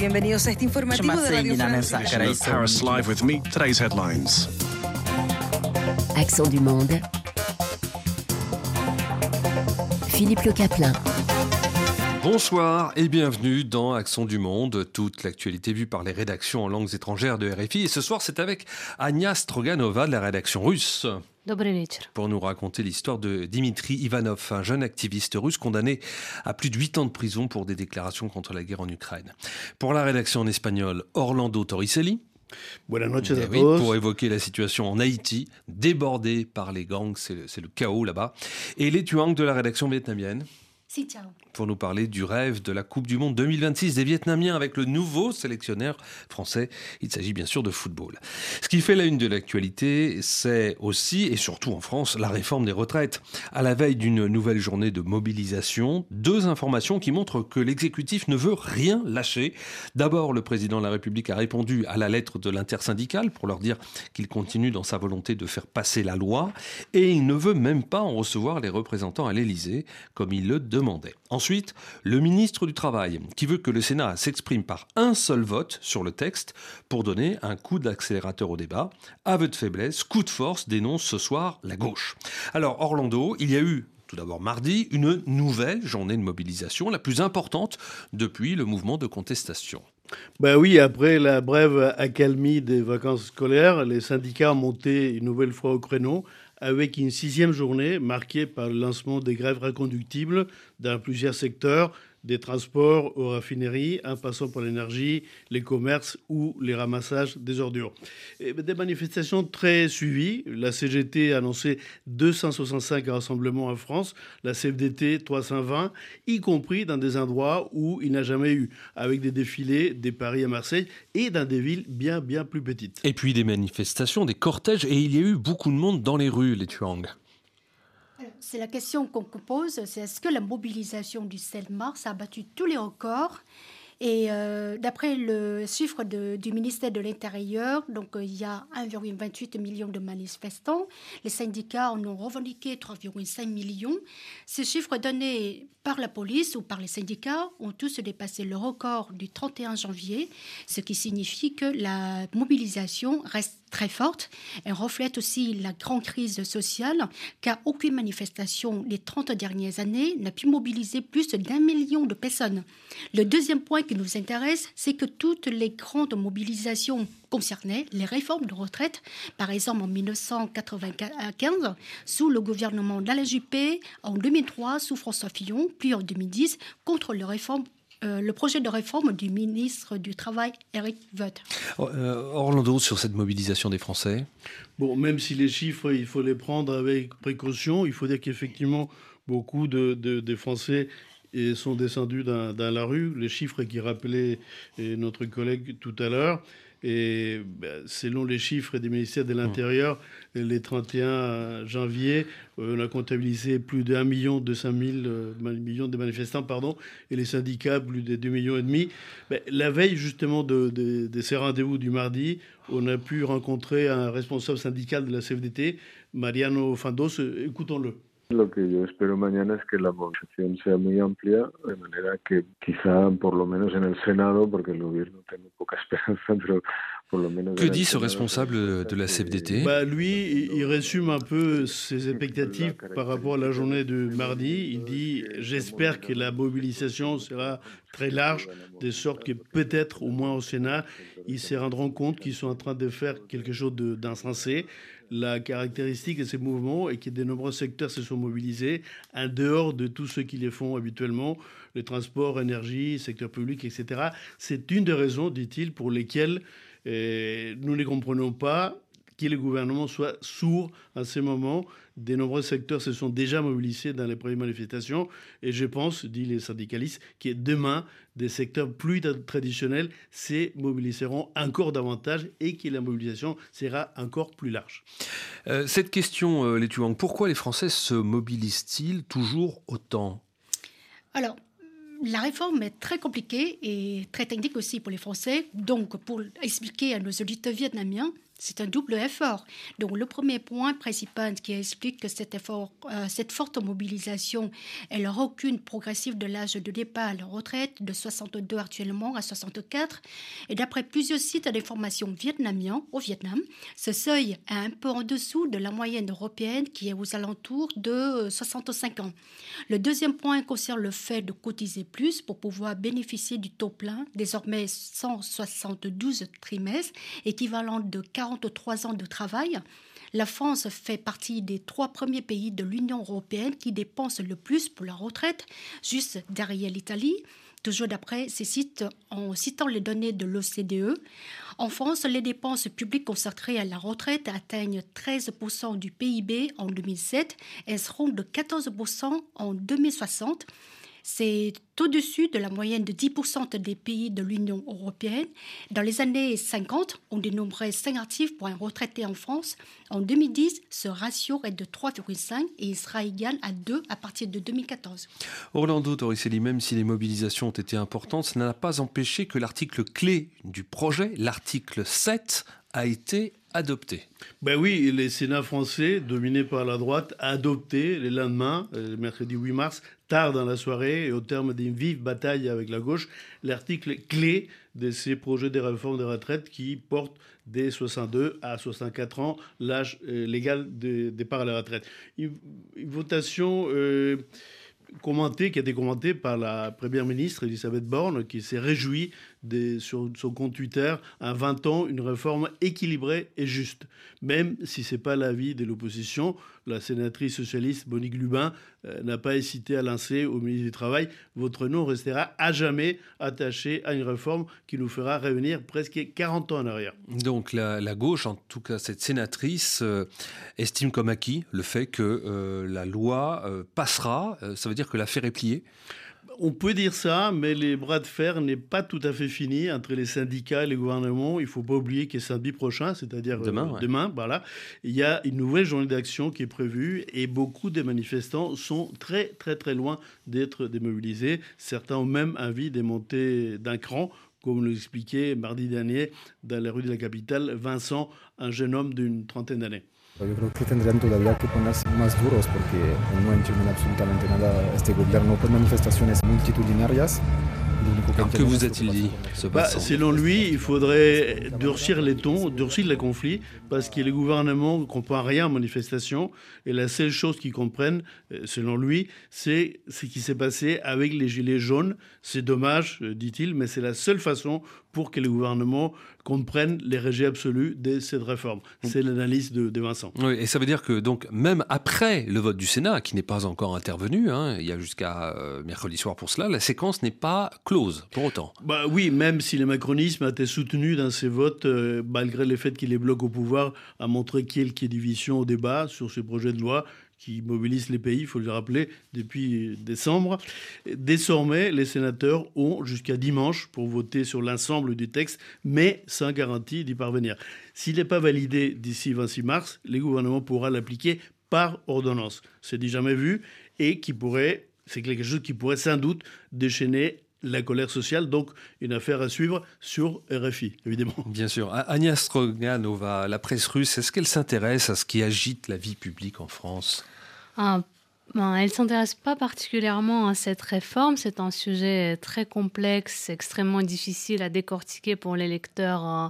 Bienvenidos a este informativo de Radio France. Paris Live with me. Today's headlines. Accent du monde. Philippe Le Caplin. Bonsoir et bienvenue dans Accent du Monde, toute l'actualité vue par les rédactions en langues étrangères de RFI. Et ce soir, c'est avec Anya Stroganova de la rédaction russe. Pour nous raconter l'histoire de Dimitri Ivanov, un jeune activiste russe condamné à plus de 8 ans de prison pour des déclarations contre la guerre en Ukraine. Pour la rédaction en espagnol, Orlando Torricelli. Buenas noches Eh a oui, todos. pour évoquer la situation en Haïti, débordée par les gangs, c'est le, c'est le chaos là-bas. Et les Tuang de la rédaction vietnamienne Si, ciao. Pour nous parler du rêve de la Coupe du Monde 2026 des Vietnamiens avec le nouveau sélectionneur français. Il s'agit bien sûr de football. Ce qui fait la une de l'actualité, c'est aussi et surtout en France la réforme des retraites. À la veille d'une nouvelle journée de mobilisation, deux informations qui montrent que l'exécutif ne veut rien lâcher. D'abord, le président de la République a répondu à la lettre de l'intersyndicale pour leur dire qu'il continue dans sa volonté de faire passer la loi et il ne veut même pas en recevoir les représentants à l'Élysée comme il le demandait. Ensuite, le ministre du Travail qui veut que le Sénat s'exprime par un seul vote sur le texte pour donner un coup d'accélérateur au débat. Aveu de faiblesse, coup de force dénonce ce soir la gauche. Alors Orlando, il y a eu tout d'abord mardi, une nouvelle journée de mobilisation, la plus importante depuis le mouvement de contestation. Ben oui, après la brève accalmie des vacances scolaires, les syndicats ont monté une nouvelle fois au créneau avec une sixième journée marquée par le lancement des grèves reconductibles dans plusieurs secteurs, des transports aux raffineries, en passant par l'énergie, les commerces ou les ramassages des ordures. Et des manifestations très suivies. La CGT a annoncé 265 rassemblements en France, la CFDT 320, y compris dans des endroits où il n'a jamais eu, avec des défilés des Paris à Marseille et dans des villes bien, bien plus petites. Et puis des manifestations, des cortèges, et il y a eu beaucoup de monde dans les rues, les Tuang. C'est la question qu'on pose, c'est est-ce que la mobilisation du 7 mars a battu tous les records? Et euh, d'après le chiffre du ministère de l'Intérieur, donc euh, il y a 1,28 million de manifestants. Les syndicats en ont revendiqué 3,5 millions. Ces chiffres donnés par la police ou par les syndicats ont tous dépassé le record du 31 janvier, ce qui signifie que la mobilisation reste très forte. Elle reflète aussi la grande crise sociale, car aucune manifestation les 30 dernières années n'a pu mobiliser plus d'un million de personnes. Le deuxième point qui nous intéresse, c'est que toutes les grandes mobilisations concernaient les réformes de retraite, par exemple en 1995, sous le gouvernement d'Alain Juppé, en 2003 sous François Fillon, puis en 2010 contre le, réforme, euh, le projet de réforme du ministre du Travail, Eric Woerth. Euh, Orlando, sur cette mobilisation des Français Bon, même si les chiffres, il faut les prendre avec précaution, il faut dire qu'effectivement, beaucoup de, de- des Français eh, sont descendus dans, dans la rue. Les chiffres qui rappelait eh, notre collègue tout à l'heure. Et ben, selon les chiffres des ministères de l'Intérieur, les 31 janvier, euh, on a comptabilisé plus de 1 million 200 000 euh, millions de manifestants, pardon, et les syndicats plus de 2 millions et demi. Ben, la veille justement de, de- de ces rendez-vous du mardi, on a pu rencontrer un responsable syndical de la CFDT, Mariano Fandos. Écoutons-le. Lo que yo espero mañana es que la movilización sea muy amplia, de manera que quizá por lo menos en el Senado, porque el gobierno tiene poca esperanza, pero por lo menos... Que dit ce responsable de la CFDT Bah, lui, il- résume un peu ses expectatives par rapport à la journée de mardi. Il dit J'espère que la mobilisation sera très large, de sorte que peut-être, au moins au Sénat, ils se rendront compte qu'ils sont en train de faire quelque chose d'insensé. La caractéristique de ces mouvements est que de nombreux secteurs se sont mobilisés en dehors de tous ceux qui les font habituellement, le transport, énergie, secteur public, etc. C'est une des raisons, dit-il, pour lesquelles euh, nous ne comprenons pas que le gouvernement soit sourd à ce moment. De nombreux secteurs se sont déjà mobilisés dans les premières manifestations et je pense, dit les syndicalistes, que demain, des secteurs plus tra- traditionnels se mobiliseront encore davantage et que la mobilisation sera encore plus large. Euh, Cette question, euh, les Tuang, pourquoi les Français se mobilisent-ils toujours autant? Alors, la réforme est très compliquée et très technique aussi pour les Français. Donc, pour expliquer à nos auditeurs vietnamiens, c'est un double effort. Donc le premier point principal qui explique que euh, cette forte mobilisation est le recul progressif de l'âge de départ à la retraite de 62 actuellement à 64. Et d'après plusieurs sites d'information vietnamiens au Vietnam, ce seuil est un peu en dessous de la moyenne européenne qui est aux alentours de 65 ans. Le deuxième point concerne le fait de cotiser plus pour pouvoir bénéficier du taux plein, désormais 172 trimestres, équivalent de 40 43 ans de travail, la France fait partie des trois premiers pays de l'Union européenne qui dépensent le plus pour la retraite, juste derrière l'Italie. Toujours d'après ces sites, en citant les données de l'OCDE, en France, les dépenses publiques consacrées à la retraite atteignent 13% du PIB en 2007 et seront de 14% en 2060. C'est au-dessus de la moyenne de 10% des pays de l'Union européenne. Dans les années 50, on dénombrait 5 actifs pour un retraité en France. En 2010, ce ratio est de 3,5 et il sera égal à 2 à partir de 2014. Orlando Torricelli, même si les mobilisations ont été importantes, cela n'a pas empêché que l'article clé du projet, l'article 7, a été adopté. Ben oui, le Sénat français, dominé par la droite, a adopté le lendemain, le mercredi 8 mars, tard dans la soirée et au terme d'une vive bataille avec la gauche, l'article clé de ces projets de réforme des retraites qui porte des 62 à 64 ans l'âge euh, légal de départ à la retraite. Une, votation euh, commentée, qui a été commentée par la première ministre Elisabeth Borne, qui s'est réjouie sur son compte Twitter en 20 ans une réforme équilibrée et juste. Même si ce n'est pas l'avis de l'opposition, la sénatrice socialiste Monique Lubin euh, n'a pas hésité à lancer au ministre du Travail Votre nom restera à jamais attaché à une réforme qui nous fera revenir presque 40 ans en arrière. Donc la, gauche, en tout cas cette sénatrice, euh, estime comme acquis le fait que euh, la loi passera. ça veut dire que l'affaire est pliée on peut dire ça, mais les bras de fer n'est pas tout à fait fini entre les syndicats et les gouvernements. Il faut pas oublier que samedi prochain, c'est-à-dire demain, euh, demain, voilà, il y a une nouvelle journée d'action qui est prévue et beaucoup des manifestants sont très très très loin d'être démobilisés. Certains ont même envie de monter d'un cran comme l'expliquait mardi dernier dans la rue de la capitale Vincent, un jeune homme d'une trentaine d'années. Yo creo que tendrían todavía que ponerse más duros porque no entienden absolutamente nada este gobierno con manifestaciones multitudinarias. que vous a-t-il dit ce bah, Selon lui, il faudrait durcir les tons, durcir les conflits, parce que les gouvernements ne comprennent rien en manifestation. Et la seule chose qu'ils comprennent, euh, selon lui, c'est ce qui s'est passé avec les Gilets jaunes. C'est dommage, euh, dit-il, mais c'est la seule façon pour que les gouvernements comprennent les rejets absolus de cette réforme. C'est l'analyse de, Vincent. Oui, et ça veut dire que donc même après le vote du Sénat, qui n'est pas encore intervenu, hein, il y a jusqu'à euh, mercredi soir pour cela, la séquence n'est pas close pour autant. Bah oui, même si le macronisme a été soutenu dans ses votes, euh, malgré le fait qu'il est bloc au pouvoir, a montré qu'il y a division au débat sur ce projet de loi qui mobilise les pays, il faut le rappeler, depuis décembre. Désormais, les sénateurs ont jusqu'à dimanche pour voter sur l'ensemble du texte, mais sans garantie d'y parvenir. S'il n'est pas validé d'ici 26 mars, les gouvernements pourront l'appliquer par ordonnance. C'est dit jamais vu et qui pourrait, c'est quelque chose qui pourrait sans doute déchaîner la colère sociale, donc une affaire à suivre sur RFI, évidemment. Bien sûr. Agnès Stroganova, la presse russe, est-ce qu'elle s'intéresse à ce qui agite la vie publique en France? Ah, ben, elle ne s'intéresse pas particulièrement à cette réforme. C'est un sujet très complexe, extrêmement difficile à décortiquer pour les lecteurs euh,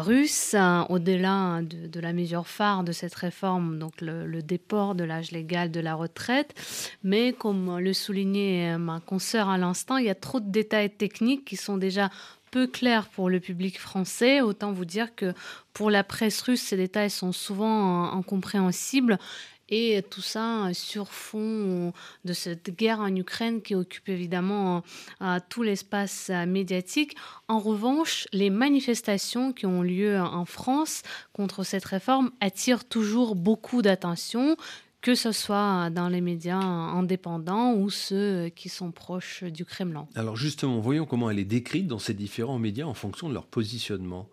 russes. Au-delà de, la mesure phare de cette réforme, donc le, déport de l'âge légal de la retraite. Mais comme le soulignait ma consoeur à l'instant, il y a trop de détails techniques qui sont déjà peu clairs pour le public français. Autant vous dire que pour la presse russe, ces détails sont souvent euh, incompréhensibles et tout ça sur fond de cette guerre en Ukraine qui occupe évidemment euh, tout l'espace médiatique. En revanche, les manifestations qui ont lieu en France contre cette réforme attirent toujours beaucoup d'attention que ce soit dans les médias indépendants ou ceux qui sont proches du Kremlin. Alors justement, voyons comment elle est décrite dans ces différents médias en fonction de leur positionnement.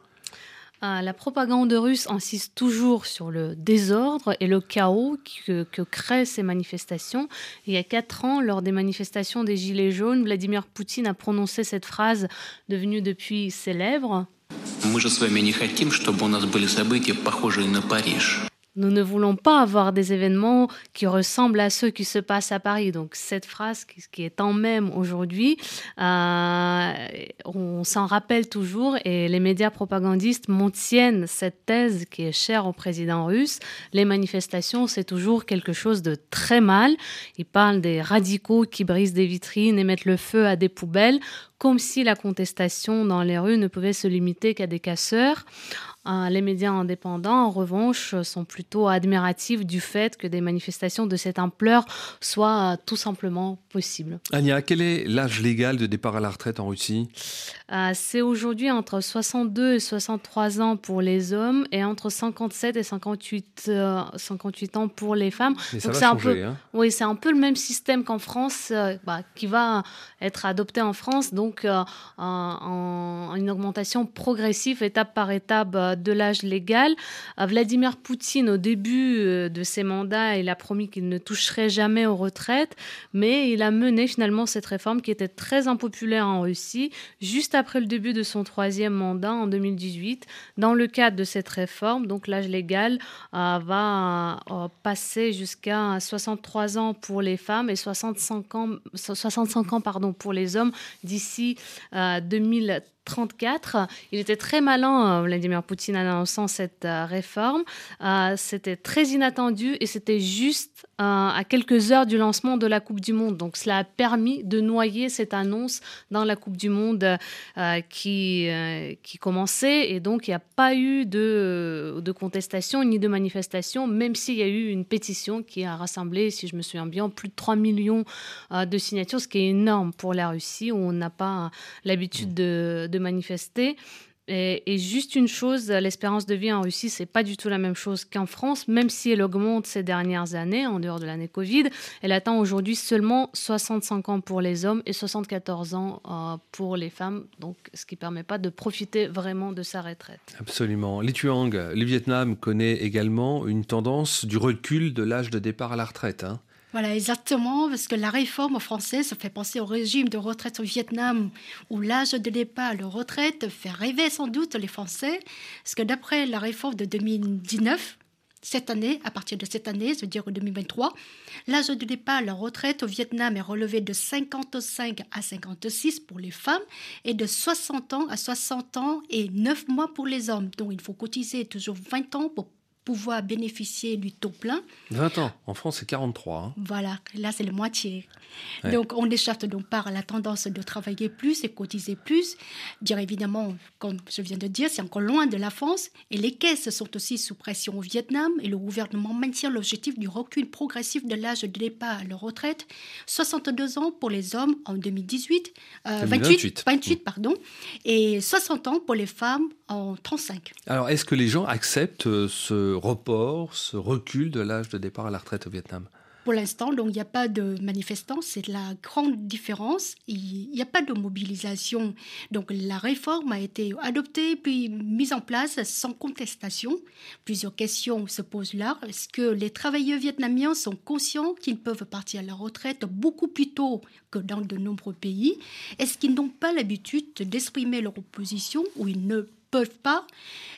Ah, la propagande russe insiste toujours sur le désordre et le chaos que, créent ces manifestations. Il y a quatre ans, lors des manifestations des Gilets jaunes, Vladimir Poutine a prononcé cette phrase devenue depuis célèbre. Мы же с вами не хотим, чтобы у нас были события, похожие на Париж. Nous ne voulons pas avoir des événements qui ressemblent à ceux qui se passent à Paris. Donc cette phrase qui est en même aujourd'hui, euh, on s'en rappelle toujours et les médias propagandistes maintiennent cette thèse qui est chère au président russe. Les manifestations, c'est toujours quelque chose de très mal. Ils parlent des radicaux qui brisent des vitrines et mettent le feu à des poubelles, comme si la contestation dans les rues ne pouvait se limiter qu'à des casseurs. Euh, les médias indépendants, en revanche, sont plutôt admiratifs du fait que des manifestations de cette ampleur soient euh, tout simplement possibles. Anya, quel est l'âge légal de départ à la retraite en Russie? Euh, C'est aujourd'hui entre 62 et 63 ans pour les hommes et entre 57 et 58, 58 ans pour les femmes. Donc c'est un peu, hein. oui, c'est un peu le même système qu'en France, bah, qui va être adopté en France, donc en, une augmentation progressive, étape par étape de l'âge légal. Euh, Vladimir Poutine, au début euh, de ses mandats, il a promis qu'il ne toucherait jamais aux retraites, mais il a mené finalement cette réforme qui était très impopulaire en Russie, juste après le début de son troisième mandat en 2018. Dans le cadre de cette réforme, donc l'âge légal euh, va passer jusqu'à 63 ans pour les femmes et 65 ans, 65 ans pardon, pour les hommes d'ici 2030. 34. Il était très malin, euh, Vladimir Poutine, en annonçant cette euh, réforme. Euh, c'était très inattendu et c'était juste à quelques heures du lancement de la Coupe du Monde. Donc cela a permis de noyer cette annonce dans la Coupe du Monde qui, qui commençait. Et donc il n'y a pas eu de, de contestation ni de manifestation, même s'il y a eu une pétition qui a rassemblé, si je me souviens bien, plus de 3 millions de signatures, ce qui est énorme pour la Russie, où on n'a pas l'habitude de de manifester. Et, juste une chose, l'espérance de vie en Russie, c'est pas du tout la même chose qu'en France, même si elle augmente ces dernières années, en dehors de l'année Covid. Elle atteint aujourd'hui seulement 65 ans pour les hommes et 74 ans euh, pour les femmes, donc ce qui permet pas de profiter vraiment de sa retraite. Absolument. Tuang, le Vietnam connaît également une tendance du recul de l'âge de départ à la retraite. Hein. Voilà, exactement, parce que la réforme française fait penser au régime de retraite au Vietnam, où l'âge de départ à la retraite fait rêver sans doute les Français, parce que d'après la réforme de 2019, cette année, à partir de cette année, c'est-à-dire 2023, l'âge de départ à la retraite au Vietnam est relevé de 55 à 56 pour les femmes et de 60 ans à 60 ans et 9 mois pour les hommes. Donc il faut cotiser toujours 20 ans pour pouvoir bénéficier du taux plein. 20 ans. En France, c'est 43. Hein. Voilà, là, c'est la moitié. Donc, on échappe donc par la tendance de travailler plus et cotiser plus. Dire évidemment, comme je viens de dire, c'est encore loin de la France. Et les caisses sont aussi sous pression au Vietnam. Et le gouvernement maintient l'objectif du recul progressif de l'âge de départ à la retraite. 62 ans pour les hommes en 2018. 28, 28, pardon. Et 60 ans pour les femmes en 35. Alors, est-ce que les gens acceptent euh, ce report, ce recul de l'âge de départ à la retraite au Vietnam pour l'instant, il n'y a pas de manifestants, c'est la grande différence. Il n'y a pas de mobilisation. Donc la réforme a été adoptée puis mise en place sans contestation. Plusieurs questions se posent là. Est-ce que les travailleurs vietnamiens sont conscients qu'ils peuvent partir à la retraite beaucoup plus tôt que dans de nombreux pays? Est-ce qu'ils n'ont pas l'habitude d'exprimer leur opposition ou ils ne peuvent pas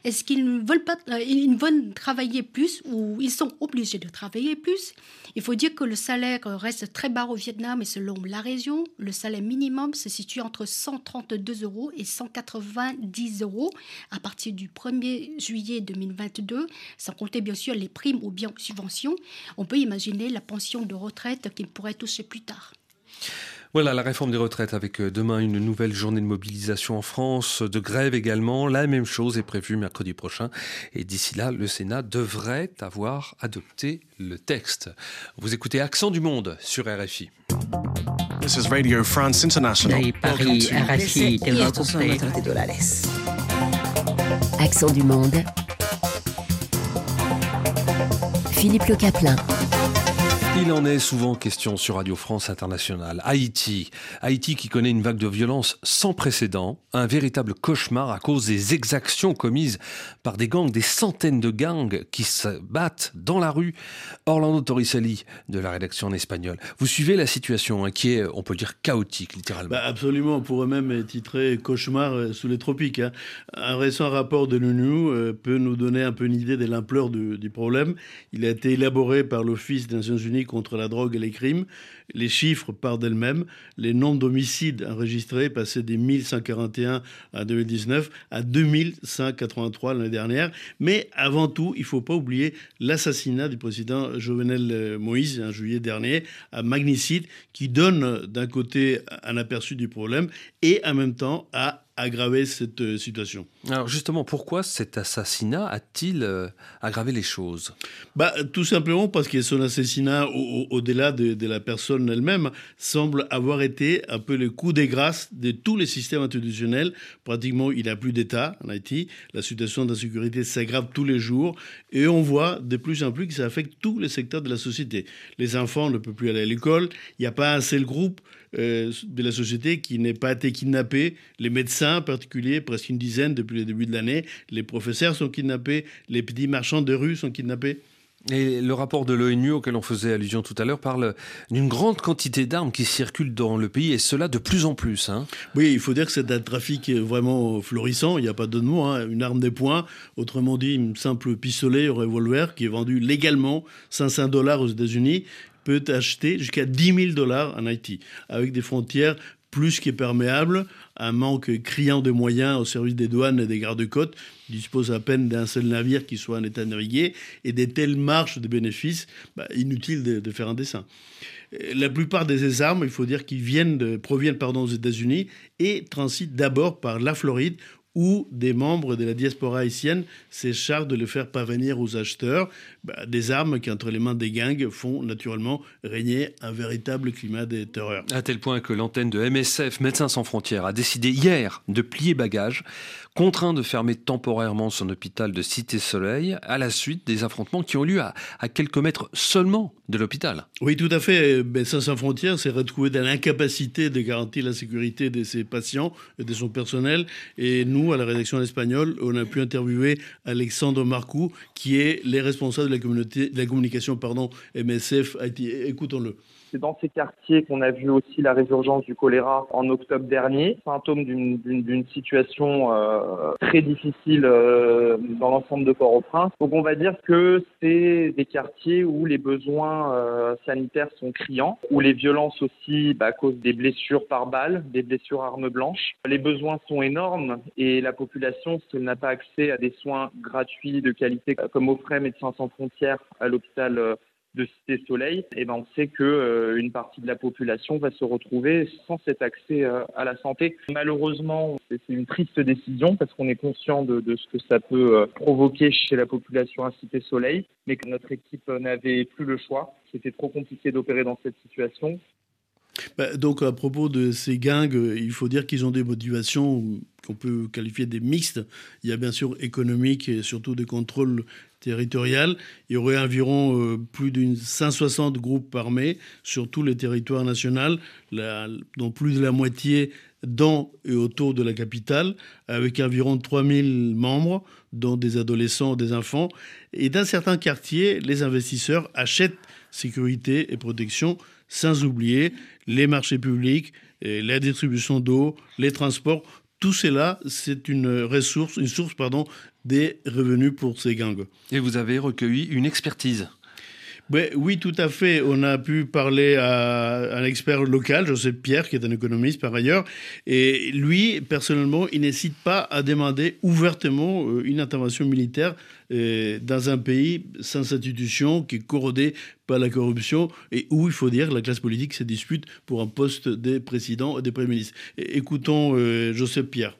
Est-ce qu'ils ne veulent pas euh, ils veulent travailler plus ou ils sont obligés de travailler plus? Il faut dire que le salaire reste très bas au Vietnam et selon la région, le salaire minimum se situe entre 132 euros et 190 euros à partir du 1er juillet 2022, sans compter bien sûr les primes ou bien subventions. On peut imaginer la pension de retraite qu'ils pourraient toucher plus tard. Voilà la réforme des retraites avec euh, demain une nouvelle journée de mobilisation en France, de grève également. La même chose est prévue mercredi prochain. Et d'ici là, le Sénat devrait avoir adopté le texte. Vous écoutez Accent du Monde sur RFI. This is Radio France International. Paris, RFI, Accent du Monde. Philippe Le Caplin. Il en est souvent question sur Radio France Internationale. Haïti. Haïti qui connaît une vague de violence sans précédent, un véritable cauchemar à cause des exactions commises par des gangs, des centaines de gangs qui se battent dans la rue. Orlando Torricelli de la rédaction en espagnol. Vous suivez la situation hein, qui est, on peut dire, chaotique littéralement. Bah absolument, on pourrait même titrer cauchemar euh, sous les tropiques. Hein. Un récent rapport de l'ONU euh, peut nous donner un peu une idée de l'ampleur du, du problème. Il a été élaboré par l'Office des Nations Unies contre la drogue et les crimes. Les chiffres partent d'elles-mêmes. Les nombres d'homicides enregistrés passaient des 1141 en 2019 à 2183 l'année dernière. Mais avant tout, il ne faut pas oublier l'assassinat du président Jovenel Moïse en juillet dernier à Magnicide, qui donne d'un côté un aperçu du problème et en même temps à aggraver cette euh, situation. Alors justement, pourquoi cet assassinat a-t-il euh, aggravé les choses? Bah, Tout simplement parce que son assassinat, au-delà de, de, la personne elle-même, semble avoir été un peu le coup des grâces de tous les systèmes institutionnels. Pratiquement, il n'y a plus d'État en Haïti. La situation d'insécurité s'aggrave tous les jours. Et on voit de plus en plus que ça affecte tous les secteurs de la société. Les enfants ne peuvent plus aller à l'école. Il n'y a pas un seul groupe euh, de la société qui n'ait pas été kidnappé. Les médecins en particulier, presque une dizaine depuis le début de l'année. Les professeurs sont kidnappés. Les petits marchands de rue sont kidnappés. Et le rapport de l'ONU auquel on faisait allusion tout à l'heure parle d'une grande quantité d'armes qui circulent dans le pays et cela de plus en plus. Hein. Oui, il faut dire que c'est un trafic vraiment florissant, il n'y a pas de mots. Hein. Une arme des poings, autrement dit, une simple pistolet ou revolver qui est vendu légalement 500 dollars aux États-Unis peut acheter jusqu'à 10 000 dollars en Haïti, avec des frontières plus qu'imperméables, un manque criant de moyens au service des douanes et des gardes-côtes, dispose à peine d'un seul navire qui soit en état de naviguer, et des telles marches de bénéfices, bah, inutile de, faire un dessin. La plupart de ces armes, il faut dire qu'ils viennent proviennent aux États-Unis et transitent d'abord par la Floride, où des membres de la diaspora haïtienne s'écharpent de le faire parvenir aux acheteurs, bah, des armes qui, entre les mains des gangs, font naturellement régner un véritable climat de terreur. À tel point que l'antenne de MSF, Médecins sans frontières, a décidé hier de plier bagages, contraint de fermer temporairement son hôpital de Cité-Soleil à la suite des affrontements qui ont lieu à, quelques mètres seulement de l'hôpital. Oui, tout à fait. Médecins sans frontières s'est retrouvé dans l'incapacité de garantir la sécurité de ses patients et de son personnel. Et nous, à la rédaction espagnole, on a pu interviewer Alexandre Marcou, qui est les responsables de la, communauté, de la communication pardon, MSF Écoutons-le. C'est dans ces quartiers qu'on a vu aussi la résurgence du choléra en octobre dernier, symptôme d'une situation euh, très difficile euh, dans l'ensemble de Port-au-Prince. Donc on va dire que c'est des quartiers où les besoins euh, sanitaires sont criants, où les violences aussi bah, causent des blessures par balle, des blessures armes blanches. Les besoins sont énormes et la population, si elle n'a pas accès à des soins gratuits de qualité, comme offrait Médecins sans frontières à l'hôpital de Cité Soleil, eh ben on sait que euh, une partie de la population va se retrouver sans cet accès euh, à la santé. Malheureusement, c'est une triste décision parce qu'on est conscient de, de, ce que ça peut euh, provoquer chez la population à Cité Soleil, mais que notre équipe n'avait plus le choix. C'était trop compliqué d'opérer dans cette situation. Bah, donc à propos de ces gangs, il faut dire qu'ils ont des motivations qu'on peut qualifier des mixtes. Il y a bien sûr économique et surtout des contrôles Il y aurait environ euh, plus d'une 160 groupes armés sur tous les territoires nationaux, dont plus de la moitié dans et autour de la capitale, avec environ 3000 membres, dont des adolescents, des enfants. Et dans certains quartiers, les investisseurs achètent sécurité et protection, sans oublier les marchés publics, la distribution d'eau, les transports. Tout cela, c'est une ressource, une source pardon, des revenus pour ces gangs. Et vous avez recueilli une expertise oui, tout à fait. On a pu parler à un expert local, Joseph Pierre, qui est un économiste par ailleurs. Et lui, personnellement, il n'hésite pas à demander ouvertement euh, une intervention militaire euh, dans un pays sans institution, qui est corrodé par la corruption et où, il faut dire, la classe politique se dispute pour un poste de président et de premier ministre. Écoutons euh, Joseph Pierre.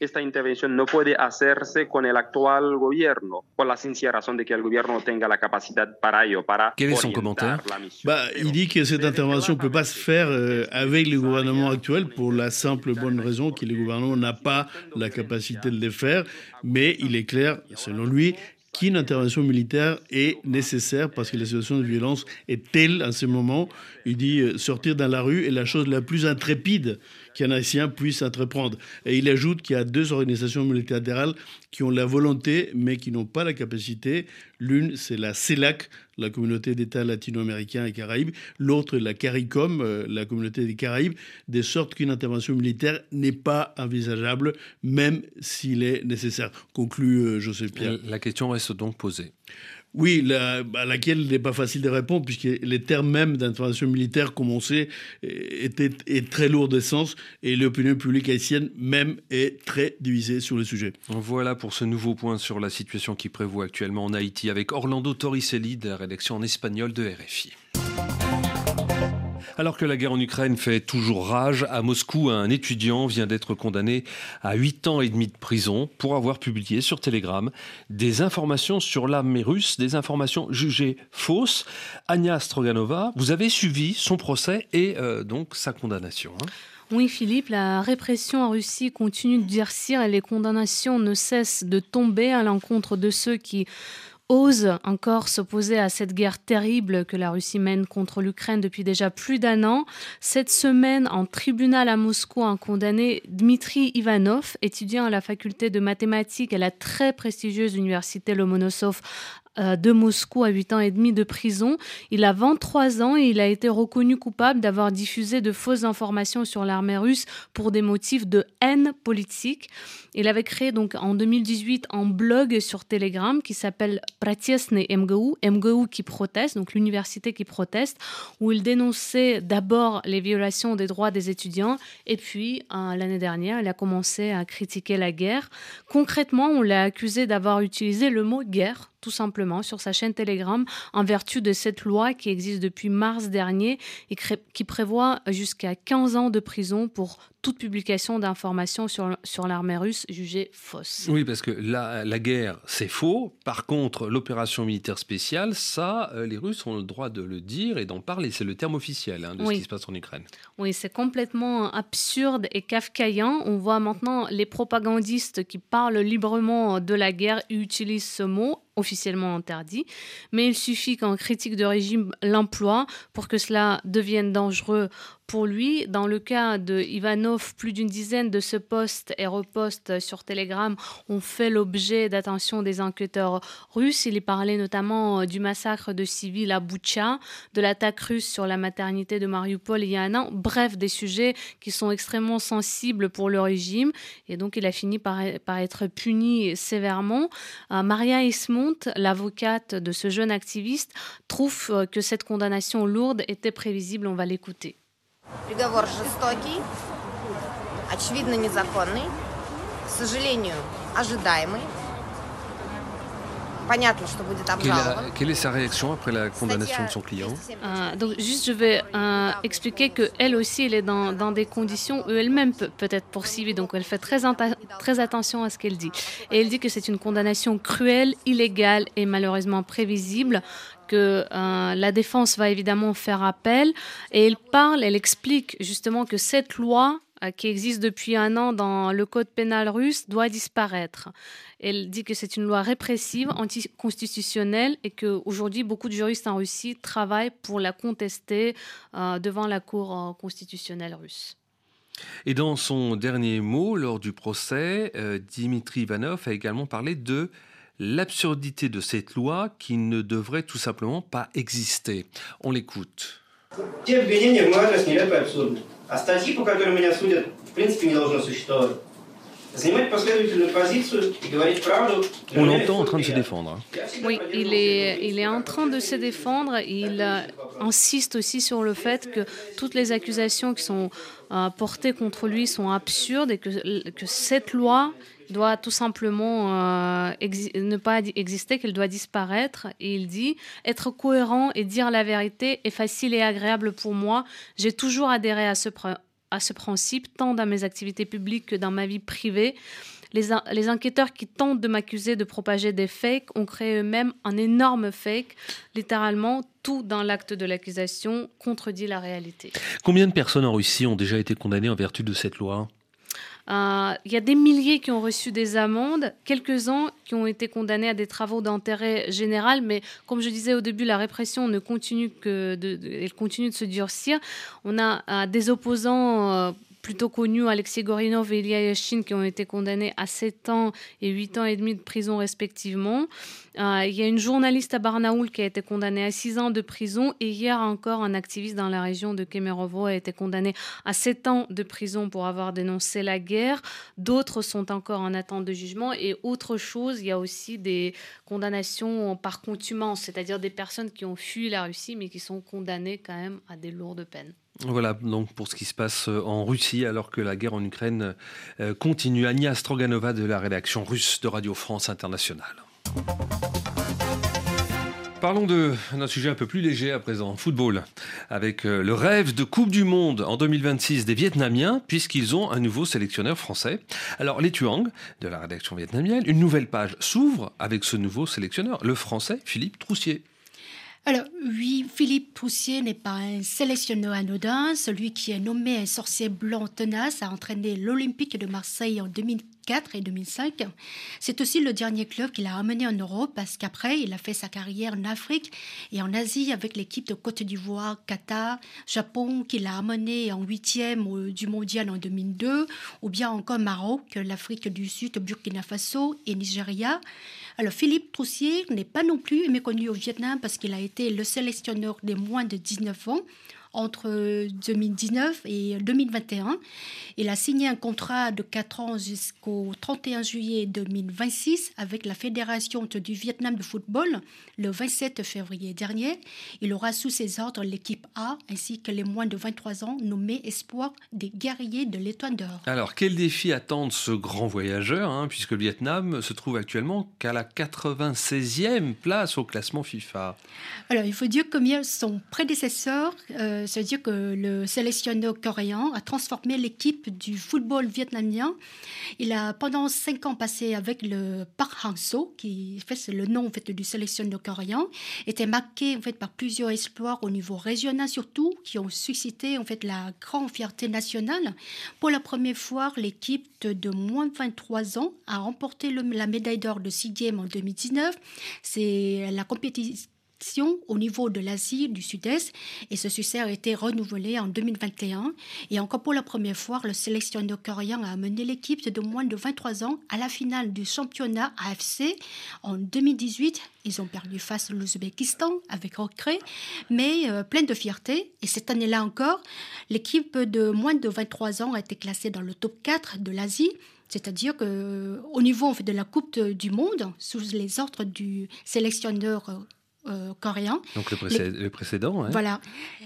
Esta intervención no puede hacerse con el actual gobierno, por la sencilla razón de que el gobierno no tenga la capacidad para ello, para Quel est son commentaire? bah, Il dit que cette intervention ne peut pas se faire euh, avec le gouvernement actuel pour la simple bonne raison que le gouvernement n'a pas la capacité de le faire, mais il est clair, selon lui, qu'une intervention militaire est nécessaire parce que la situation de violence est telle en ce moment. Il dit euh, sortir dans la rue est la chose la plus intrépide qu'un haïtien puisse entreprendre. Et il ajoute qu'il y a deux organisations multilatérales qui ont la volonté, mais qui n'ont pas la capacité. L'une, c'est la CELAC, la communauté d'États latino-américains et caraïbes. L'autre, la CARICOM, euh, la communauté des Caraïbes, de sorte qu'une intervention militaire n'est pas envisageable, même s'il est nécessaire. Conclut euh, Joseph Pierre. La question reste donc posée. Oui, à laquelle il n'est pas facile de répondre, puisque les termes même d'intervention militaire, comme on sait, étaient est très lourds de sens, et l'opinion publique haïtienne même est très divisée sur le sujet. Voilà pour ce nouveau point sur la situation qui prévaut actuellement en Haïti, avec Orlando Torricelli de la rédaction en espagnol de RFI. Alors que la guerre en Ukraine fait toujours rage, à Moscou, un étudiant vient d'être condamné à 8 ans et demi de prison pour avoir publié sur Telegram des informations sur l'armée russe, des informations jugées fausses. Anya Stroganova, vous avez suivi son procès et euh, donc sa condamnation. Hein. oui, Philippe, la répression en Russie continue de durcir et les condamnations ne cessent de tomber à l'encontre de ceux qui ose encore s'opposer à cette guerre terrible que la Russie mène contre l'Ukraine depuis déjà plus d'un an. Cette semaine, en tribunal à Moscou, un condamné Dmitri Ivanov, étudiant à la faculté de mathématiques à la très prestigieuse université Lomonosov de Moscou à 8 ans et demi de prison. Il a 23 ans et il a été reconnu coupable d'avoir diffusé de fausses informations sur l'armée russe pour des motifs de haine politique. Il avait créé donc en 2018 un blog sur Telegram qui s'appelle Pratiesne MGU, MGU qui proteste, donc l'université qui proteste, où il dénonçait d'abord les violations des droits des étudiants et puis euh, l'année dernière, il a commencé à critiquer la guerre. Concrètement, on l'a accusé d'avoir utilisé le mot guerre tout simplement sur sa chaîne Telegram en vertu de cette loi qui existe depuis mars dernier et qui prévoit jusqu'à 15 ans de prison pour toute publication d'informations sur, sur l'armée russe jugée fausse. Oui, parce que la, la guerre, c'est faux. Par contre, l'opération militaire spéciale, ça, euh, les Russes ont le droit de le dire et d'en parler. C'est le terme officiel hein, de ce qui se passe en Ukraine. Oui, c'est complètement absurde et kafkaïen. On voit maintenant les propagandistes qui parlent librement de la guerre utilisent ce mot officiellement interdit, mais il suffit qu'un critique de régime l'emploie pour que cela devienne dangereux pour lui. Dans le cas de Ivanov, plus d'une dizaine de ce posts et repostes sur Telegram ont fait l'objet d'attention des enquêteurs russes. Il y parlait notamment euh, du massacre de civils à Boucha, de l'attaque russe sur la maternité de Mariupol il y a un an. Bref, des sujets qui sont extrêmement sensibles pour le régime. Et donc, il a fini par, être puni sévèrement. Euh, Maria Ismont, l'avocate de ce jeune activiste, trouve euh, que cette condamnation lourde était prévisible. On va l'écouter. Приговор жестокий, очевидно незаконный, к сожалению, ожидаемый. Quelle, est sa réaction après la condamnation de son client euh, Donc juste je vais euh, expliquer que elle aussi elle est dans, dans des conditions où elle-même peut, peut être poursuivie, donc elle fait très, très attention à ce qu'elle dit. Et elle dit que c'est une condamnation cruelle, illégale et malheureusement prévisible que euh, la défense va évidemment faire appel et elle parle, elle explique justement que cette loi euh, qui existe depuis un an dans le code pénal russe doit disparaître. Elle dit que c'est une loi répressive, anticonstitutionnelle et qu'aujourd'hui beaucoup de juristes en Russie travaillent pour la contester euh, devant la Cour constitutionnelle russe. Et dans son dernier mot lors du procès, Dimitri Ivanov a également parlé de l'absurdité de cette loi qui ne devrait tout simplement pas exister. On l'écoute. On l'entend en train de se défendre. Hein. Oui, il est, il est en train de se défendre. Il insiste aussi sur le fait que toutes les accusations qui sont euh, portées contre lui sont absurdes et que, que cette loi doit tout simplement euh, ne pas exister, qu'elle doit disparaître. Et il dit être cohérent et dire la vérité est facile et agréable pour moi. J'ai toujours adhéré à ce, à ce principe, tant dans mes activités publiques que dans ma vie privée. Les, les enquêteurs qui tentent de m'accuser de propager des fakes ont créé eux-mêmes un énorme fake. Littéralement, tout dans l'acte de l'accusation contredit la réalité. Combien de personnes en Russie ont déjà été condamnées en vertu de cette loi? Euh, il y a des milliers qui ont reçu des amendes, quelques-uns qui ont été condamnés à des travaux d'intérêt général, mais comme je disais au début, la répression ne continue que de, elle continue de se durcir. On a euh, des opposants euh, plutôt connus, Alexei Gorinov et Ilya Yashin, qui ont été condamnés à 7 ans et 8 ans et demi de prison respectivement. Euh, il y a une journaliste à Barnaoul qui a été condamnée à 6 ans de prison et hier encore un activiste dans la région de Kemerovo a été condamné à 7 ans de prison pour avoir dénoncé la guerre. D'autres sont encore en attente de jugement et autre chose, il y a aussi des condamnations par contumance, c'est-à-dire des personnes qui ont fui la Russie mais qui sont condamnées quand même à des lourdes peines. Voilà donc pour ce qui se passe euh, en Russie alors que la guerre en Ukraine euh, continue. Ania Stroganova de la rédaction russe de Radio France Internationale. Parlons d'un sujet un peu plus léger à présent, football, avec euh, le rêve de Coupe du Monde en 2026 des Vietnamiens, puisqu'ils ont un nouveau sélectionneur français. Alors les Tuang, de la rédaction vietnamienne, une nouvelle page s'ouvre avec ce nouveau sélectionneur, le français Philippe Troussier. Alors oui, Philippe Troussier n'est pas un sélectionneur anodin. Celui qui est nommé un sorcier blanc tenace a entraîné l'Olympique de Marseille en 2004 et 2005. C'est aussi le dernier club qu'il a amené en Europe parce qu'après, il a fait sa carrière en Afrique et en Asie avec l'équipe de Côte d'Ivoire, Qatar, Japon, qu'il a amené en huitième du mondial en 2002, ou bien encore Maroc, l'Afrique du Sud, Burkina Faso et Nigeria. Alors Philippe Troussier n'est pas non plus méconnu au Vietnam parce qu'il a été le sélectionneur des moins de 19 ans entre 2019 et 2021. Il a signé un contrat de 4 ans jusqu'au 31 juillet 2026 avec la Fédération du Vietnam de football le 27 février dernier. Il aura sous ses ordres l'équipe A ainsi que les moins de 23 ans nommés espoirs des guerriers de l'étoile d'or. Alors, quel défi attendent ce grand voyageur, hein, puisque le Vietnam se trouve actuellement qu'à la 96e place au classement FIFA? Alors, il faut dire combien son prédécesseur euh, c'est-à-dire que le sélectionneur coréen a transformé l'équipe du football vietnamien. Il a pendant cinq ans passé avec le Park Hang-seo, qui fait le nom en fait, du sélectionneur coréen, était marqué en fait par plusieurs exploits au niveau régional surtout, qui ont suscité en fait la grande fierté nationale. Pour la première fois, l'équipe de moins de 23 ans a remporté la médaille d'or de SEA Games en 2019. C'est la compétition au niveau de l'Asie du Sud-Est et ce succès a été renouvelé en 2021. Et encore pour la première fois, le sélectionneur coréen a amené l'équipe de moins de 23 ans à la finale du championnat AFC en 2018. Ils ont perdu face à l'Ouzbékistan avec regret, mais euh, plein de fierté. Et cette année-là encore, l'équipe de moins de 23 ans a été classée dans le top 4 de l'Asie. C'est-à-dire qu'au niveau de la Coupe du Monde, sous les ordres du sélectionneur euh, coréen. Donc le, précédent. Voilà.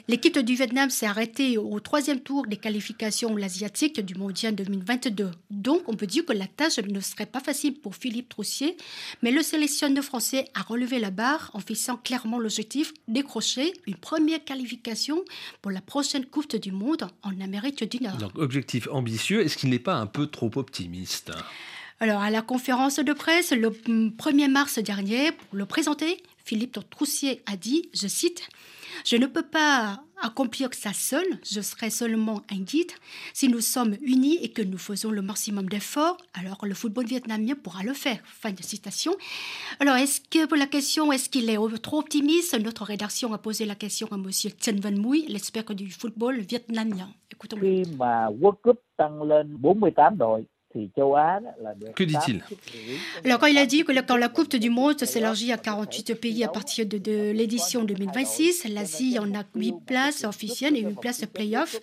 L'équipe du Vietnam s'est arrêtée au troisième tour des qualifications asiatiques du Mondial 2022. Donc on peut dire que la tâche ne serait pas facile pour Philippe Troussier, mais le sélectionneur français a relevé la barre en fixant clairement l'objectif décrocher une première qualification pour la prochaine Coupe du Monde en Amérique du Nord. Donc objectif ambitieux, est-ce qu'il n'est pas un peu trop optimiste? Alors, à la conférence de presse le 1er mars dernier, pour le présenter, Philippe Troussier a dit, je cite, Je ne peux pas accomplir ça seul, je serai seulement un guide. Si nous sommes unis et que nous faisons le maximum d'efforts, alors le football vietnamien pourra le faire. Fin de citation. Alors, est-ce que pour la question, est-ce qu'il est trop optimiste? Notre rédaction a posé la question à M. Chen Van Mui, l'expert du football vietnamien. Écoutons-le. Que dit-il Alors quand il a dit que quand la Coupe du Monde s'élargit à 48 pays à partir de, l'édition 2026, l'Asie en a 8 places officielles et 8 places play-off.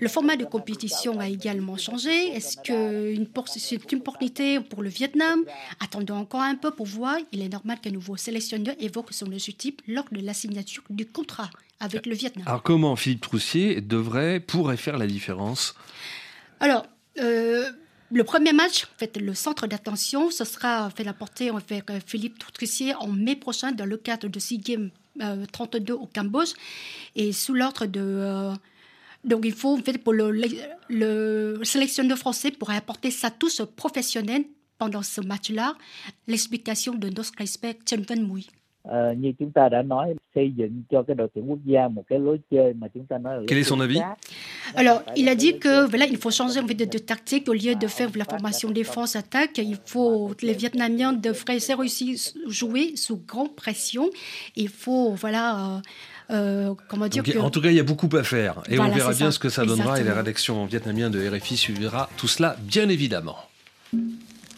Le format de compétition a également changé. Est-ce que c'est une opportunité pour le Vietnam? Attendons encore un peu pour voir. Il est normal qu'un nouveau sélectionneur évoque son type lors de la signature du contrat avec le Vietnam. Alors comment Philippe Troussier devrait, pourrait faire la différence? Alors, euh, le premier match, en fait, le centre d'attention, ce sera fait la portée avec euh, Philippe Troutrissier en mai prochain dans le cadre de SEA Games 32 au Cambodge et sous l'ordre de. Euh, donc il faut, en fait, pour le, le, sélectionneur français pourrait apporter sa touche professionnelle pendant ce match-là, l'explication de notre expert Chen Van Quel est son avis? Alors, il a dit que voilà, il faut changer de, de, tactique au lieu de faire la formation défense-attaque. Il faut les Vietnamiens devraient aussi jouer sous grande pression. Il faut voilà. Euh, comment dire En tout cas, il y a beaucoup à faire et on verra bien ce que ça donnera et la rédaction vietnamienne de RFI suivra tout cela bien évidemment.